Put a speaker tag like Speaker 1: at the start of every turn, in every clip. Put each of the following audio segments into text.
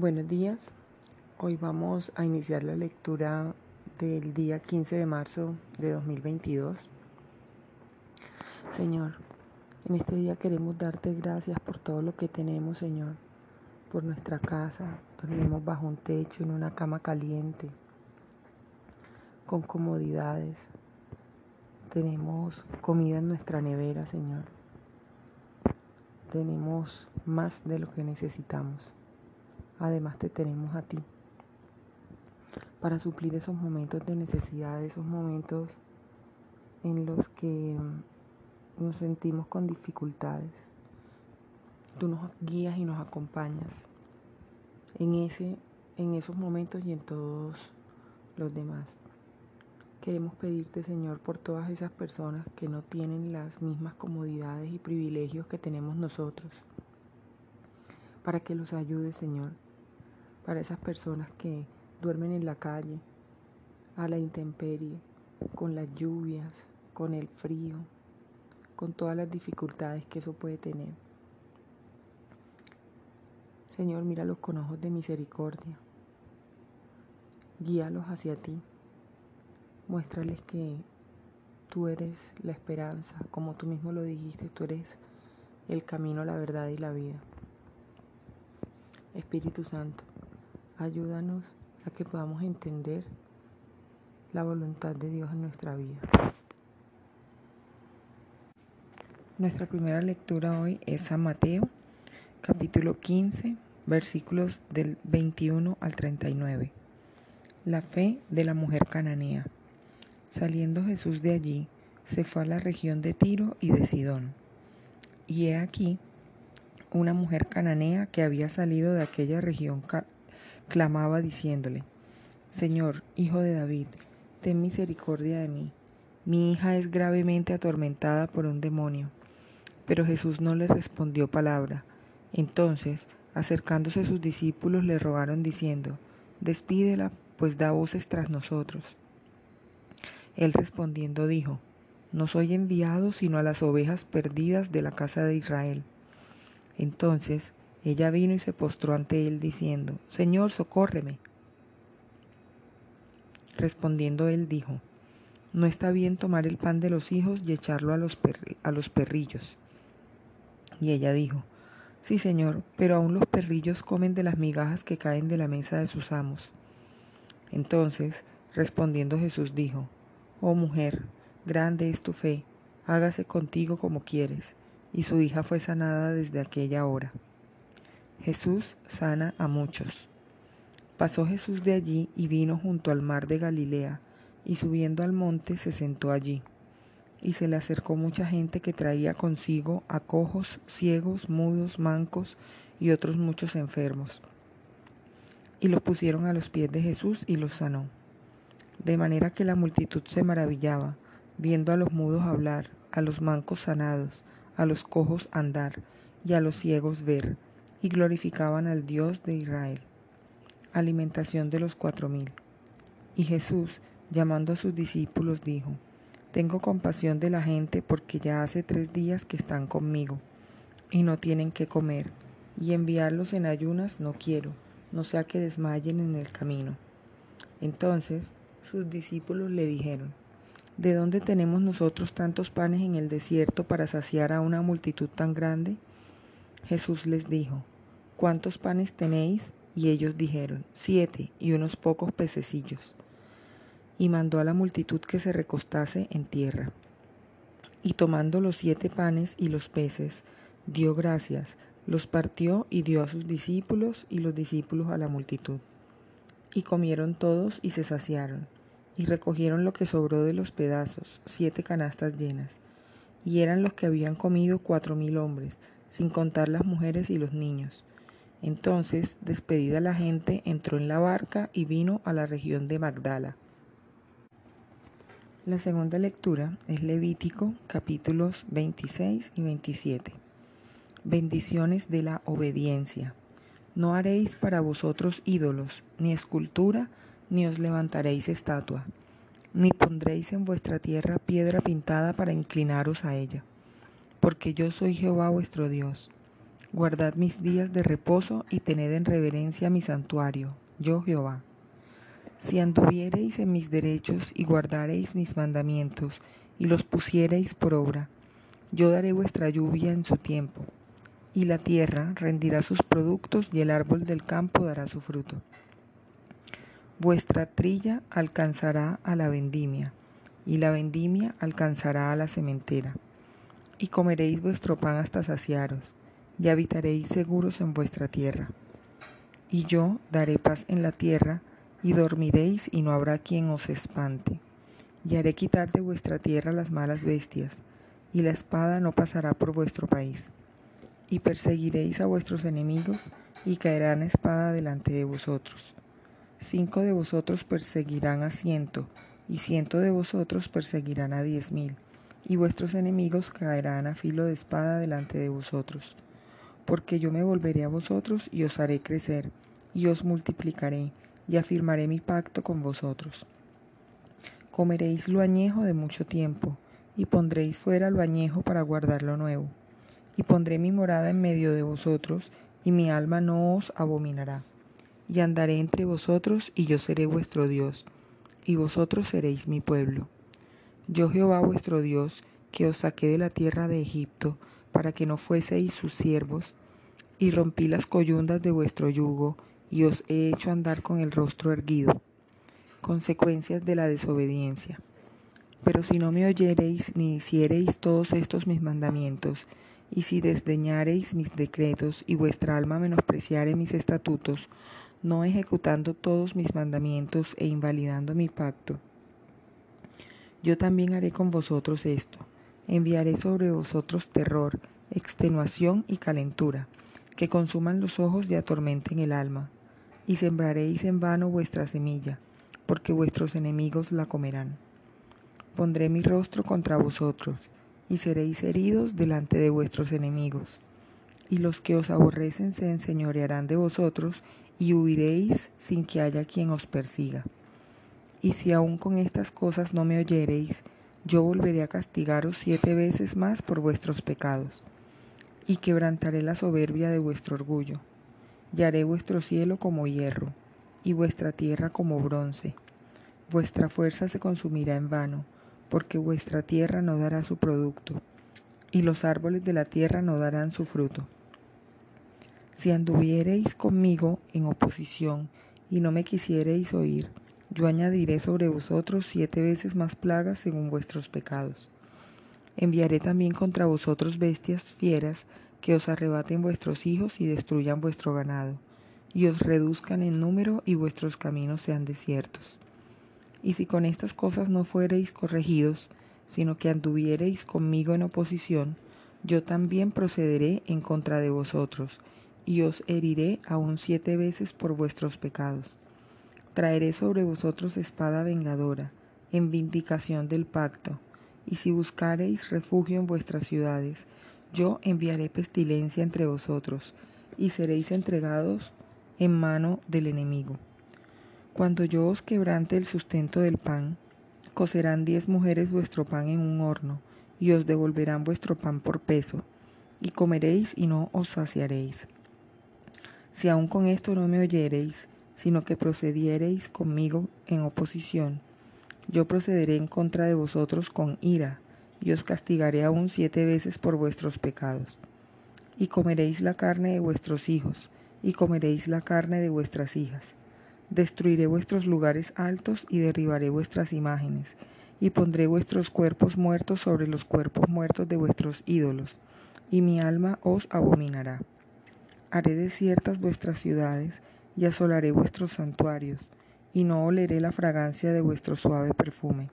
Speaker 1: Buenos días. Hoy vamos a iniciar la lectura del día 15 de marzo de 2022. Señor, en este día queremos darte gracias por todo lo que tenemos, Señor, por nuestra casa. Dormimos bajo un techo, en una cama caliente, con comodidades. Tenemos comida en nuestra nevera, Señor. Tenemos más de lo que necesitamos. Además te tenemos a ti para suplir esos momentos de necesidad, esos momentos en los que mm, nos sentimos con dificultades. Tú nos guías y nos acompañas en, ese, en esos momentos y en todos los demás. Queremos pedirte, Señor, por todas esas personas que no tienen las mismas comodidades y privilegios que tenemos nosotros, para que los ayudes, Señor para esas personas que duermen en la calle, a la intemperie, con las lluvias, con el frío, con todas las dificultades que eso puede tener. Señor, míralos con ojos de misericordia. Guíalos hacia ti. Muéstrales que tú eres la esperanza, como tú mismo lo dijiste, tú eres el camino, la verdad y la vida. Espíritu Santo, Ayúdanos a que podamos entender la voluntad de Dios en nuestra vida. Nuestra primera lectura hoy es San Mateo, capítulo 15, versículos del 21 al 39. La fe de la mujer cananea. Saliendo Jesús de allí, se fue a la región de Tiro y de Sidón. Y he aquí una mujer cananea que había salido de aquella región clamaba diciéndole, Señor, hijo de David, ten misericordia de mí. Mi hija es gravemente atormentada por un demonio. Pero Jesús no le respondió palabra. Entonces, acercándose sus discípulos, le rogaron diciendo, Despídela, pues da voces tras nosotros. Él respondiendo dijo, No soy enviado sino a las ovejas perdidas de la casa de Israel. Entonces ella vino y se postró ante él diciendo, Señor, socórreme. Respondiendo él dijo, No está bien tomar el pan de los hijos y echarlo a los, a los perrillos. Y ella dijo, Sí, Señor, pero aún los perrillos comen de las migajas que caen de la mesa de sus amos. Entonces, respondiendo Jesús dijo, Oh mujer, grande es tu fe, hágase contigo como quieres. Y su hija fue sanada desde aquella hora. Jesús sana a muchos. Pasó Jesús de allí y vino junto al mar de Galilea, y subiendo al monte se sentó allí. Y se le acercó mucha gente que traía consigo a cojos, ciegos, mudos, mancos y otros muchos enfermos. Y los pusieron a los pies de Jesús y los sanó. De manera que la multitud se maravillaba, viendo a los mudos hablar, a los mancos sanados, a los cojos andar y a los ciegos ver y glorificaban al Dios de Israel. Alimentación de los cuatro mil. Y Jesús, llamando a sus discípulos, dijo, Tengo compasión de la gente porque ya hace tres días que están conmigo y no tienen qué comer, y enviarlos en ayunas no quiero, no sea que desmayen en el camino. Entonces sus discípulos le dijeron, ¿De dónde tenemos nosotros tantos panes en el desierto para saciar a una multitud tan grande? Jesús les dijo, ¿cuántos panes tenéis? Y ellos dijeron, siete y unos pocos pececillos. Y mandó a la multitud que se recostase en tierra. Y tomando los siete panes y los peces, dio gracias, los partió y dio a sus discípulos y los discípulos a la multitud. Y comieron todos y se saciaron, y recogieron lo que sobró de los pedazos, siete canastas llenas. Y eran los que habían comido cuatro mil hombres, sin contar las mujeres y los niños. Entonces, despedida la gente, entró en la barca y vino a la región de Magdala. La segunda lectura es Levítico capítulos 26 y 27. Bendiciones de la obediencia. No haréis para vosotros ídolos, ni escultura, ni os levantaréis estatua, ni pondréis en vuestra tierra piedra pintada para inclinaros a ella porque yo soy Jehová vuestro Dios. Guardad mis días de reposo y tened en reverencia mi santuario, yo Jehová. Si anduviereis en mis derechos y guardareis mis mandamientos y los pusiereis por obra, yo daré vuestra lluvia en su tiempo, y la tierra rendirá sus productos y el árbol del campo dará su fruto. Vuestra trilla alcanzará a la vendimia, y la vendimia alcanzará a la sementera. Y comeréis vuestro pan hasta saciaros, y habitaréis seguros en vuestra tierra. Y yo daré paz en la tierra, y dormiréis, y no habrá quien os espante. Y haré quitar de vuestra tierra las malas bestias, y la espada no pasará por vuestro país. Y perseguiréis a vuestros enemigos, y caerán espada delante de vosotros Cinco de vosotros perseguirán a ciento, y ciento de vosotros perseguirán a diez mil, y vuestros enemigos caerán a filo de espada delante de vosotros. Porque yo me volveré a vosotros y os haré crecer, y os multiplicaré, y afirmaré mi pacto con vosotros. Comeréis lo añejo de mucho tiempo, y pondréis fuera lo añejo para guardar lo nuevo. Y pondré mi morada en medio de vosotros, y mi alma no os abominará y andaré entre vosotros, y yo seré vuestro Dios, y vosotros seréis mi pueblo. Yo Jehová vuestro Dios, que os saqué de la tierra de Egipto, para que no fueseis sus siervos, y rompí las coyundas de vuestro yugo, y os he hecho andar con el rostro erguido. Consecuencias de la desobediencia. Pero si no me oyereis ni hiciereis todos estos mis mandamientos, y si desdeñareis mis decretos y vuestra alma menospreciare mis estatutos, no ejecutando todos mis mandamientos e invalidando mi pacto. Yo también haré con vosotros esto, enviaré sobre vosotros terror, extenuación y calentura, que consuman los ojos y atormenten el alma, y sembraréis en vano vuestra semilla, porque vuestros enemigos la comerán. Pondré mi rostro contra vosotros, y seréis heridos delante de vuestros enemigos, y los que os aborrecen se enseñorearán de vosotros y huiréis sin que haya quien os persiga. Y si aún con estas cosas no me oyereis, yo volveré a castigaros siete veces más por vuestros pecados, y quebrantaré la soberbia de vuestro orgullo, y haré vuestro cielo como hierro, y vuestra tierra como bronce. Vuestra fuerza se consumirá en vano, porque vuestra tierra no dará su producto, y los árboles de la tierra no darán su fruto. Si anduviereis conmigo en oposición y no me quisiereis oír, yo añadiré sobre vosotros siete veces más plagas según vuestros pecados. Enviaré también contra vosotros bestias fieras que os arrebaten vuestros hijos y destruyan vuestro ganado, y os reduzcan en número y vuestros caminos sean desiertos. Y si con estas cosas no fuereis corregidos, sino que anduviereis conmigo en oposición, yo también procederé en contra de vosotros, y os heriré aún siete veces por vuestros pecados. Traeré sobre vosotros espada vengadora, en vindicación del pacto, y si buscareis refugio en vuestras ciudades, yo enviaré pestilencia entre vosotros, y seréis entregados en mano del enemigo. Cuando yo os quebrante el sustento del pan, cocerán diez mujeres vuestro pan en un horno, y os devolverán vuestro pan por peso, y comeréis y no os saciaréis. Si aún con esto no me oyereis, sino que procediereis conmigo en oposición, yo procederé en contra de vosotros con ira, y os castigaré aún siete veces por vuestros pecados. Y comeréis la carne de vuestros hijos, y comeréis la carne de vuestras hijas. Destruiré vuestros lugares altos y derribaré vuestras imágenes, y pondré vuestros cuerpos muertos sobre los cuerpos muertos de vuestros ídolos, y mi alma os abominará. Haré desiertas vuestras ciudades y asolaré vuestros santuarios, y no oleré la fragancia de vuestro suave perfume.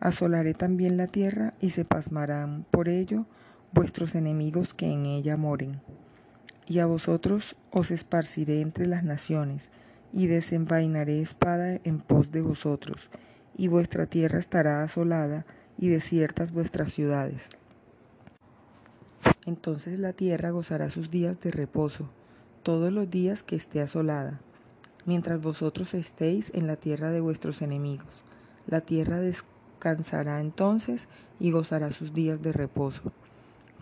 Speaker 1: Asolaré también la tierra y se pasmarán por ello vuestros enemigos que en ella moren. Y a vosotros os esparciré entre las naciones, y desenvainaré espada en pos de vosotros, y vuestra tierra estará asolada, y desiertas vuestras ciudades. Entonces la tierra gozará sus días de reposo, todos los días que esté asolada, mientras vosotros estéis en la tierra de vuestros enemigos. La tierra descansará entonces y gozará sus días de reposo.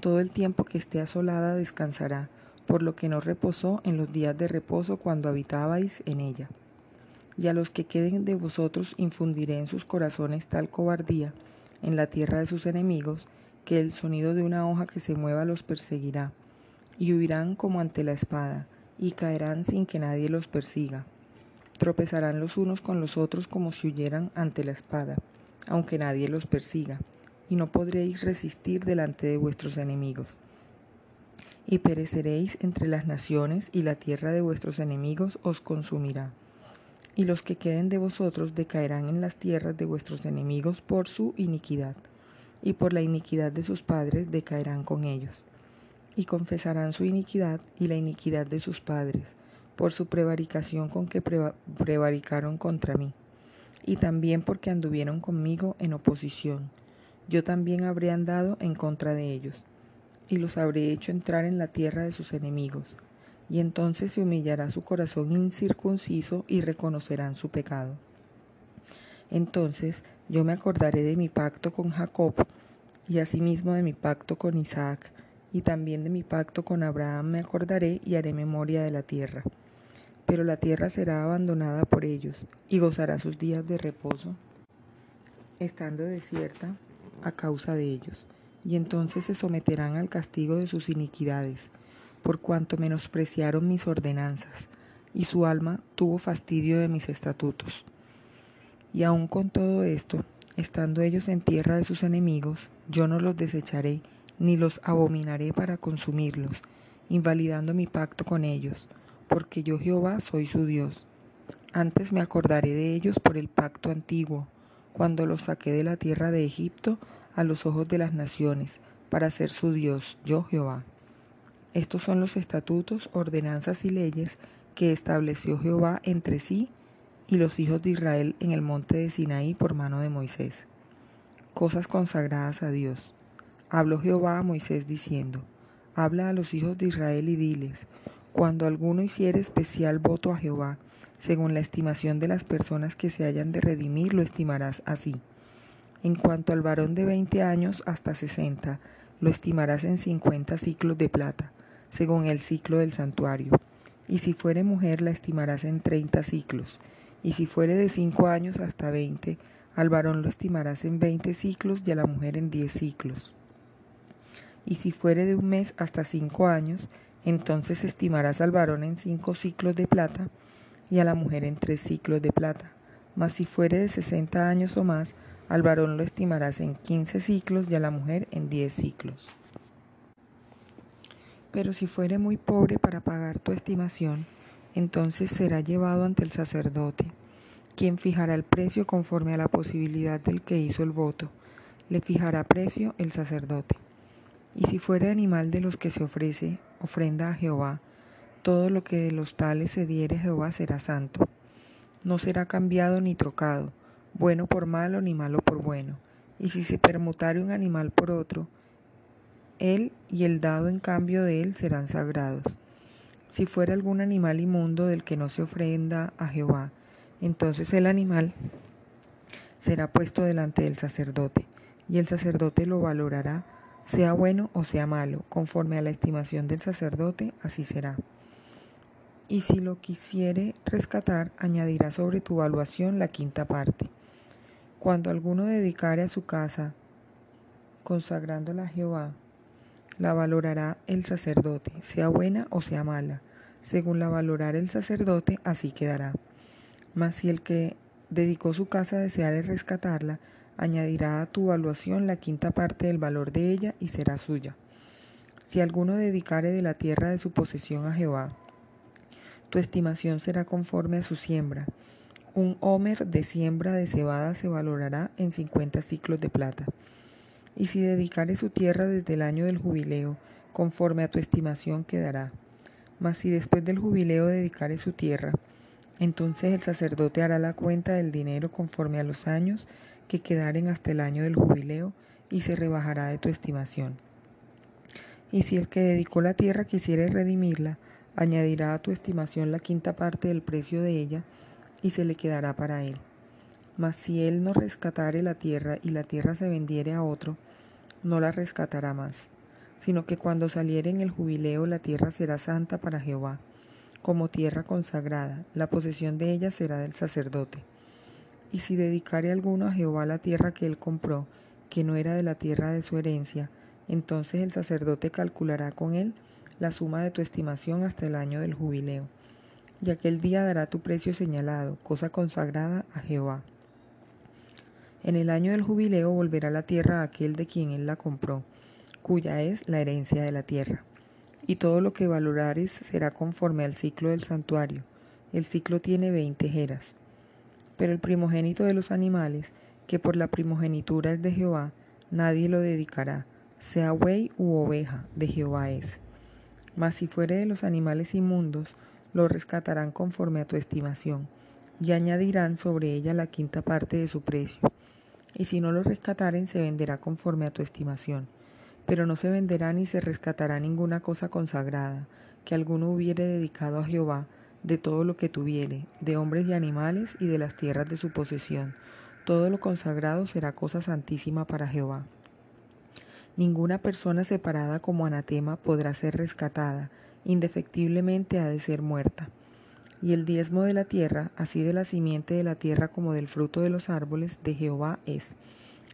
Speaker 1: Todo el tiempo que esté asolada descansará, por lo que no reposó en los días de reposo cuando habitabais en ella. Y a los que queden de vosotros infundiré en sus corazones tal cobardía en la tierra de sus enemigos, que el sonido de una hoja que se mueva los perseguirá, y huirán como ante la espada, y caerán sin que nadie los persiga. Tropezarán los unos con los otros como si huyeran ante la espada, aunque nadie los persiga, y no podréis resistir delante de vuestros enemigos. Y pereceréis entre las naciones, y la tierra de vuestros enemigos os consumirá. Y los que queden de vosotros decaerán en las tierras de vuestros enemigos por su iniquidad y por la iniquidad de sus padres decaerán con ellos. Y confesarán su iniquidad y la iniquidad de sus padres, por su prevaricación con que prevaricaron contra mí, y también porque anduvieron conmigo en oposición. Yo también habré andado en contra de ellos, y los habré hecho entrar en la tierra de sus enemigos, y entonces se humillará su corazón incircunciso y reconocerán su pecado. Entonces yo me acordaré de mi pacto con Jacob y asimismo de mi pacto con Isaac y también de mi pacto con Abraham me acordaré y haré memoria de la tierra. Pero la tierra será abandonada por ellos y gozará sus días de reposo, estando desierta a causa de ellos. Y entonces se someterán al castigo de sus iniquidades, por cuanto menospreciaron mis ordenanzas, y su alma tuvo fastidio de mis estatutos. Y aun con todo esto, estando ellos en tierra de sus enemigos, yo no los desecharé, ni los abominaré para consumirlos, invalidando mi pacto con ellos, porque yo Jehová soy su Dios. Antes me acordaré de ellos por el pacto antiguo, cuando los saqué de la tierra de Egipto a los ojos de las naciones, para ser su Dios, yo Jehová. Estos son los estatutos, ordenanzas y leyes que estableció Jehová entre sí y los hijos de Israel en el monte de Sinaí por mano de Moisés. Cosas consagradas a Dios. Habló Jehová a Moisés diciendo, Habla a los hijos de Israel y diles, cuando alguno hiciere especial voto a Jehová, según la estimación de las personas que se hayan de redimir, lo estimarás así. En cuanto al varón de veinte años hasta sesenta, lo estimarás en cincuenta ciclos de plata, según el ciclo del santuario. Y si fuere mujer, la estimarás en treinta ciclos y si fuere de cinco años hasta veinte, al varón lo estimarás en veinte ciclos y a la mujer en diez ciclos. Y si fuere de un mes hasta cinco años, entonces estimarás al varón en cinco ciclos de plata y a la mujer en tres ciclos de plata. Mas si fuere de sesenta años o más, al varón lo estimarás en quince ciclos y a la mujer en diez ciclos. Pero si fuere muy pobre para pagar tu estimación, entonces será llevado ante el sacerdote, quien fijará el precio conforme a la posibilidad del que hizo el voto. Le fijará precio el sacerdote. Y si fuere animal de los que se ofrece ofrenda a Jehová, todo lo que de los tales se diere Jehová será santo. No será cambiado ni trocado, bueno por malo ni malo por bueno. Y si se permutare un animal por otro, él y el dado en cambio de él serán sagrados. Si fuera algún animal inmundo del que no se ofrenda a Jehová, entonces el animal será puesto delante del sacerdote, y el sacerdote lo valorará, sea bueno o sea malo, conforme a la estimación del sacerdote, así será. Y si lo quisiere rescatar, añadirá sobre tu valuación la quinta parte. Cuando alguno dedicare a su casa, consagrándola a Jehová, la valorará el sacerdote, sea buena o sea mala. Según la valorará el sacerdote, así quedará. Mas si el que dedicó su casa deseare rescatarla, añadirá a tu valuación la quinta parte del valor de ella y será suya. Si alguno dedicare de la tierra de su posesión a Jehová, tu estimación será conforme a su siembra. Un homer de siembra de cebada se valorará en cincuenta ciclos de plata y si dedicare su tierra desde el año del jubileo, conforme a tu estimación quedará. Mas si después del jubileo dedicare su tierra, entonces el sacerdote hará la cuenta del dinero conforme a los años que quedaren hasta el año del jubileo y se rebajará de tu estimación. Y si el que dedicó la tierra quisiere redimirla, añadirá a tu estimación la quinta parte del precio de ella y se le quedará para él. Mas si él no rescatare la tierra y la tierra se vendiere a otro, no la rescatará más. sino que cuando saliere en el jubileo la tierra será santa para Jehová, como tierra consagrada, la posesión de ella será del sacerdote. Y si dedicare alguno a Jehová la tierra que él compró, que no era de la tierra de su herencia, entonces el sacerdote calculará con él la suma de tu estimación hasta el año del jubileo. Y aquel día dará tu precio señalado, cosa consagrada a Jehová. En el año del jubileo volverá la tierra a aquel de quien él la compró, cuya es la herencia de la tierra. Y todo lo que valorares será conforme al ciclo del santuario. El ciclo tiene veinte jeras. Pero el primogénito de los animales, que por la primogenitura es de Jehová, nadie lo dedicará, sea buey u oveja, de Jehová es. Mas si fuere de los animales inmundos, lo rescatarán conforme a tu estimación, y añadirán sobre ella la quinta parte de su precio. Y si no lo rescataren, se venderá conforme a tu estimación. Pero no se venderá ni se rescatará ninguna cosa consagrada, que alguno hubiere dedicado a Jehová, de todo lo que tuviere, de hombres y animales y de las tierras de su posesión. Todo lo consagrado será cosa santísima para Jehová. Ninguna persona separada como anatema podrá ser rescatada, indefectiblemente ha de ser muerta. Y el diezmo de la tierra, así de la simiente de la tierra como del fruto de los árboles, de Jehová es.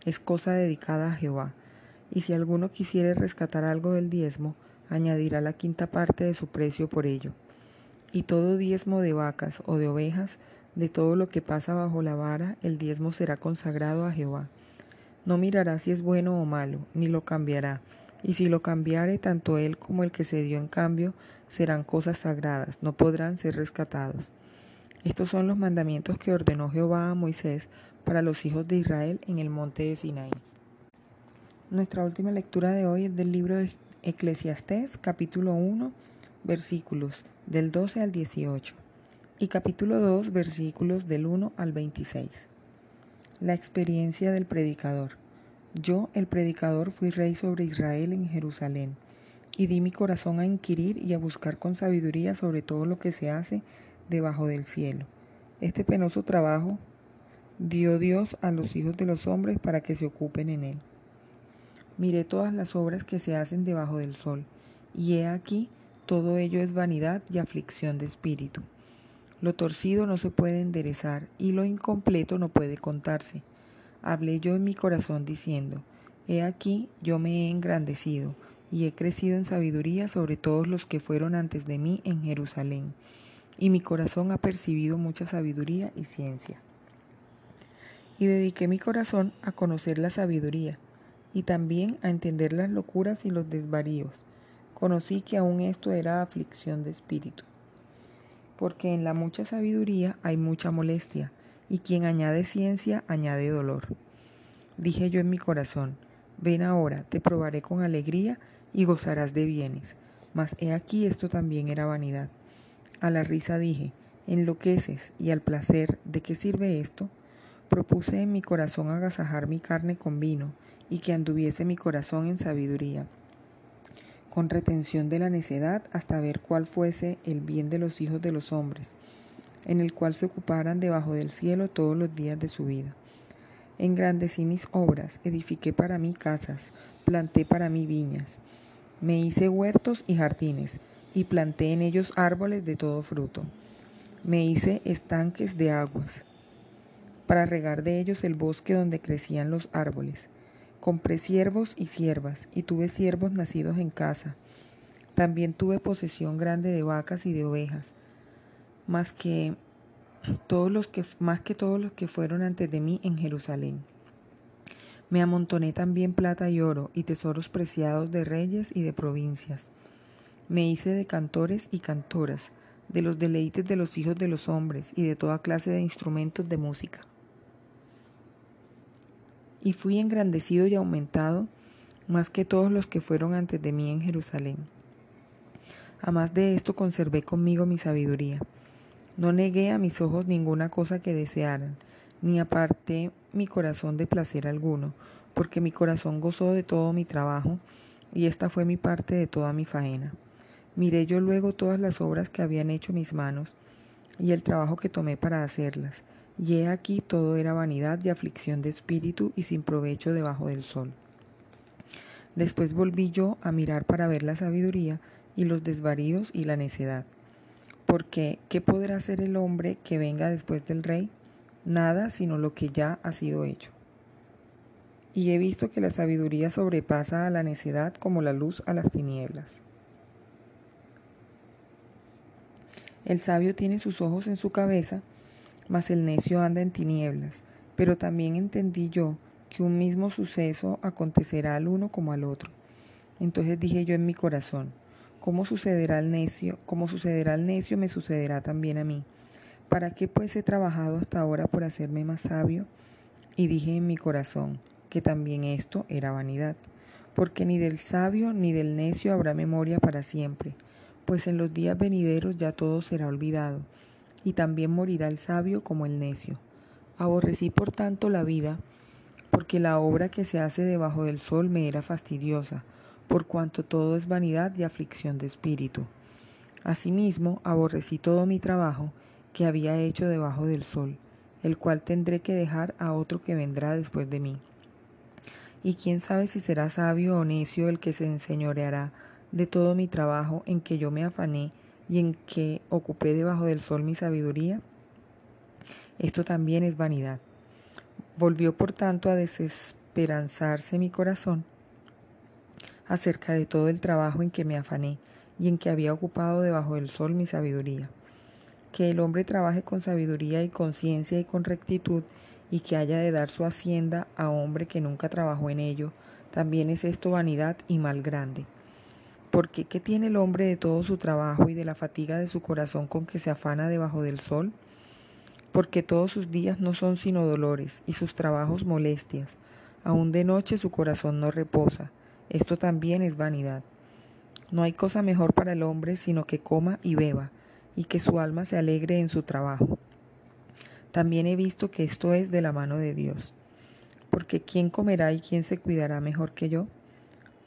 Speaker 1: Es cosa dedicada a Jehová. Y si alguno quisiere rescatar algo del diezmo, añadirá la quinta parte de su precio por ello y todo diezmo de vacas o de ovejas, de todo lo que pasa bajo la vara, el diezmo será consagrado a Jehová. No mirará si es bueno o malo, ni lo cambiará, y si lo cambiare tanto él como el que se dio en cambio, serán cosas sagradas, no podrán ser rescatados. Estos son los mandamientos que ordenó Jehová a Moisés para los hijos de Israel en el monte de Sinaí. Nuestra última lectura de hoy es del libro de Eclesiastés, capítulo 1, versículos del 12 al 18 y capítulo 2 versículos del 1 al 26. La experiencia del predicador. Yo, el predicador, fui rey sobre Israel en Jerusalén, y di mi corazón a inquirir y a buscar con sabiduría sobre todo lo que se hace debajo del cielo. Este penoso trabajo dio Dios a los hijos de los hombres para que se ocupen en él. Miré todas las obras que se hacen debajo del sol, y he aquí todo ello es vanidad y aflicción de espíritu. Lo torcido no se puede enderezar y lo incompleto no puede contarse. Hablé yo en mi corazón diciendo, He aquí yo me he engrandecido y he crecido en sabiduría sobre todos los que fueron antes de mí en Jerusalén, y mi corazón ha percibido mucha sabiduría y ciencia. Y dediqué mi corazón a conocer la sabiduría, y también a entender las locuras y los desvaríos, conocí que aún esto era aflicción de espíritu. Porque en la mucha sabiduría hay mucha molestia, y quien añade ciencia añade dolor. Dije yo en mi corazón, ven ahora, te probaré con alegría y gozarás de bienes. Mas he aquí esto también era vanidad. A la risa dije, enloqueces, y al placer, ¿de qué sirve esto? Propuse en mi corazón agasajar mi carne con vino, y que anduviese mi corazón en sabiduría con retención de la necedad hasta ver cuál fuese el bien de los hijos de los hombres, en el cual se ocuparan debajo del cielo todos los días de su vida. Engrandecí mis obras, edifiqué para mí casas, planté para mí viñas, me hice huertos y jardines, y planté en ellos árboles de todo fruto. Me hice estanques de aguas, para regar de ellos el bosque donde crecían los árboles Compré siervos y siervas, y tuve siervos nacidos en casa. También tuve posesión grande de vacas y de ovejas, más que todos los que, más que todos los que fueron antes de mí en Jerusalén. Me amontoné también plata y oro y tesoros preciados de reyes y de provincias. Me hice de cantores y cantoras, de los deleites de los hijos de los hombres y de toda clase de instrumentos de música y fui engrandecido y aumentado más que todos los que fueron antes de mí en Jerusalén. A más de esto conservé conmigo mi sabiduría. No negué a mis ojos ninguna cosa que desearan, ni aparté mi corazón de placer alguno, porque mi corazón gozó de todo mi trabajo, y esta fue mi parte de toda mi faena. Miré yo luego todas las obras que habían hecho mis manos, y el trabajo que tomé para hacerlas, y he aquí todo era vanidad y aflicción de espíritu y sin provecho debajo del sol. Después volví yo a mirar para ver la sabiduría y los desvaríos y la necedad. Porque, ¿qué podrá hacer el hombre que venga después del rey? Nada sino lo que ya ha sido hecho. Y he visto que la sabiduría sobrepasa a la necedad como la luz a las tinieblas. El sabio tiene sus ojos en su cabeza, mas el necio anda en tinieblas. Pero también entendí yo que un mismo suceso acontecerá al uno como al otro. Entonces dije yo en mi corazón, ¿cómo sucederá al necio? ¿Cómo sucederá al necio me sucederá también a mí? ¿Para qué pues he trabajado hasta ahora por hacerme más sabio? Y dije en mi corazón que también esto era vanidad, porque ni del sabio ni del necio habrá memoria para siempre, pues en los días venideros ya todo será olvidado, y también morirá el sabio como el necio. Aborrecí por tanto la vida, porque la obra que se hace debajo del sol me era fastidiosa, por cuanto todo es vanidad y aflicción de espíritu. Asimismo, aborrecí todo mi trabajo que había hecho debajo del sol, el cual tendré que dejar a otro que vendrá después de mí. Y quién sabe si será sabio o necio el que se enseñoreará de todo mi trabajo en que yo me afané y en que ocupé debajo del sol mi sabiduría. Esto también es vanidad. Volvió por tanto a desesperanzarse mi corazón acerca de todo el trabajo en que me afané y en que había ocupado debajo del sol mi sabiduría. Que el hombre trabaje con sabiduría y conciencia y con rectitud y que haya de dar su hacienda a hombre que nunca trabajó en ello, también es esto vanidad y mal grande. Porque ¿qué tiene el hombre de todo su trabajo y de la fatiga de su corazón con que se afana debajo del sol? porque todos sus días no son sino dolores y sus trabajos molestias. Aún de noche su corazón no reposa. Esto también es vanidad. No hay cosa mejor para el hombre sino que coma y beba, y que su alma se alegre en su trabajo. También he visto que esto es de la mano de Dios. Porque ¿quién comerá y quién se cuidará mejor que yo?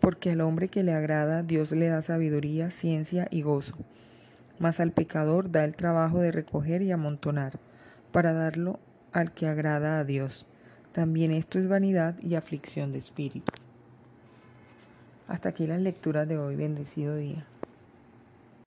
Speaker 1: Porque al hombre que le agrada Dios le da sabiduría, ciencia y gozo. Mas al pecador da el trabajo de recoger y amontonar para darlo al que agrada a Dios. También esto es vanidad y aflicción de espíritu. Hasta aquí las lecturas de hoy. Bendecido día.